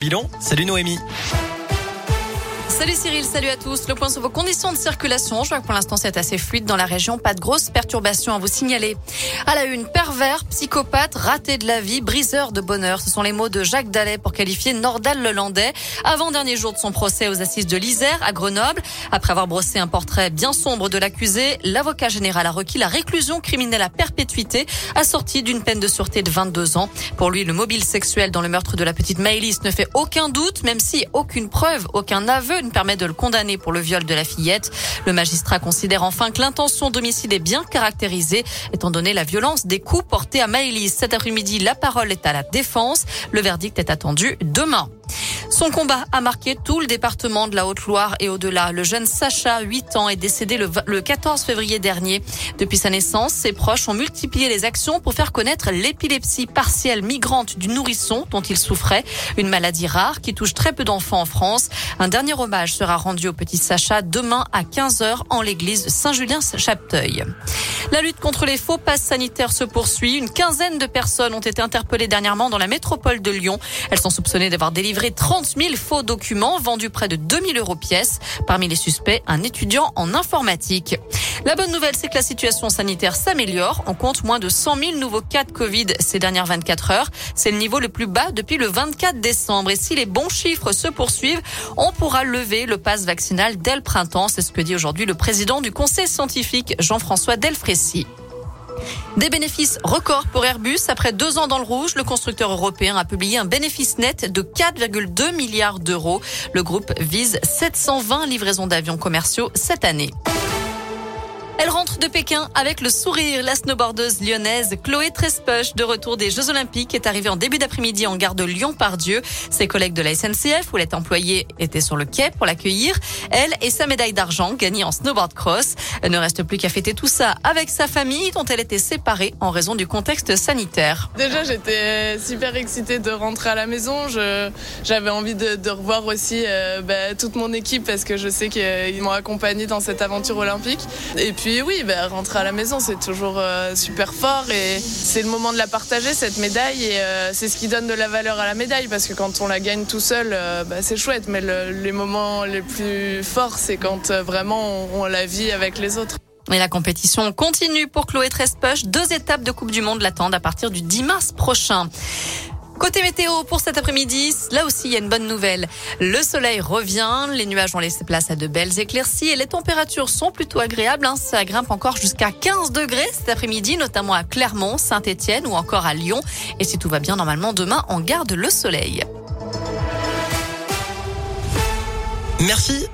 Bilan, salut Noémie. Salut Cyril, salut à tous. Le point sur vos conditions de circulation. Je vois que pour l'instant c'est assez fluide dans la région. Pas de grosses perturbations à vous signaler. À la une, pervers, psychopathe, raté de la vie, briseur de bonheur. Ce sont les mots de Jacques Dallet pour qualifier Nordal Lelandais. Avant-dernier jour de son procès aux assises de l'Isère à Grenoble. Après avoir brossé un portrait bien sombre de l'accusé, l'avocat général a requis la réclusion criminelle à perpétuité assortie d'une peine de sûreté de 22 ans. Pour lui, le mobile sexuel dans le meurtre de la petite Maëlys ne fait aucun doute, même si aucune preuve, aucun aveu permet de le condamner pour le viol de la fillette. Le magistrat considère enfin que l'intention d'homicide est bien caractérisée, étant donné la violence des coups portés à Maëlys. Cet après-midi, la parole est à la défense. Le verdict est attendu demain. Son combat a marqué tout le département de la Haute-Loire et au-delà. Le jeune Sacha, 8 ans, est décédé le, 14 février dernier. Depuis sa naissance, ses proches ont multiplié les actions pour faire connaître l'épilepsie partielle migrante du nourrisson dont il souffrait, une maladie rare qui touche très peu d'enfants en France. Un dernier hommage sera rendu au petit Sacha demain à 15h en l'église Saint-Julien-Chapteuil. La lutte contre les faux passes sanitaires se poursuit. Une quinzaine de personnes ont été interpellées dernièrement dans la métropole de Lyon. Elles sont soupçonnées d'avoir délivré 30 000 faux documents vendus près de 2000 euros pièces. Parmi les suspects, un étudiant en informatique. La bonne nouvelle, c'est que la situation sanitaire s'améliore. On compte moins de 100 000 nouveaux cas de Covid ces dernières 24 heures. C'est le niveau le plus bas depuis le 24 décembre. Et si les bons chiffres se poursuivent, on pourra lever le pass vaccinal dès le printemps. C'est ce que dit aujourd'hui le président du conseil scientifique, Jean-François Delfrécy. Des bénéfices records pour Airbus. Après deux ans dans le rouge, le constructeur européen a publié un bénéfice net de 4,2 milliards d'euros. Le groupe vise 720 livraisons d'avions commerciaux cette année. Elle rentre de Pékin avec le sourire. La snowboardeuse lyonnaise Chloé Trespech, de retour des Jeux Olympiques, est arrivée en début d'après-midi en gare de Lyon-Pardieu. Ses collègues de la SNCF, où elle est employée, étaient sur le quai pour l'accueillir. Elle et sa médaille d'argent gagnée en snowboard cross. Elle ne reste plus qu'à fêter tout ça avec sa famille, dont elle était séparée en raison du contexte sanitaire. Déjà, j'étais super excitée de rentrer à la maison. J'avais envie de, de, revoir aussi euh, bah, toute mon équipe parce que je sais qu'ils m'ont accompagnée dans cette aventure olympique. Et puis oui, bah, rentrer à la maison, c'est toujours euh, super fort et c'est le moment de la partager, cette médaille. Et euh, c'est ce qui donne de la valeur à la médaille parce que quand on la gagne tout seul, euh, bah, c'est chouette. Mais les moments les plus forts, c'est quand vraiment on, la vit avec les autres. Et la compétition continue pour Chloé Trespech. Deux étapes de Coupe du Monde l'attendent à partir du 10 mars prochain. Côté météo pour cet après-midi, là aussi il y a une bonne nouvelle. Le soleil revient, les nuages ont laissé place à de belles éclaircies et les températures sont plutôt agréables. Hein. Ça grimpe encore jusqu'à 15 degrés cet après-midi, notamment à Clermont, Saint-Étienne ou encore à Lyon. Et si tout va bien, normalement demain on garde le soleil. Merci.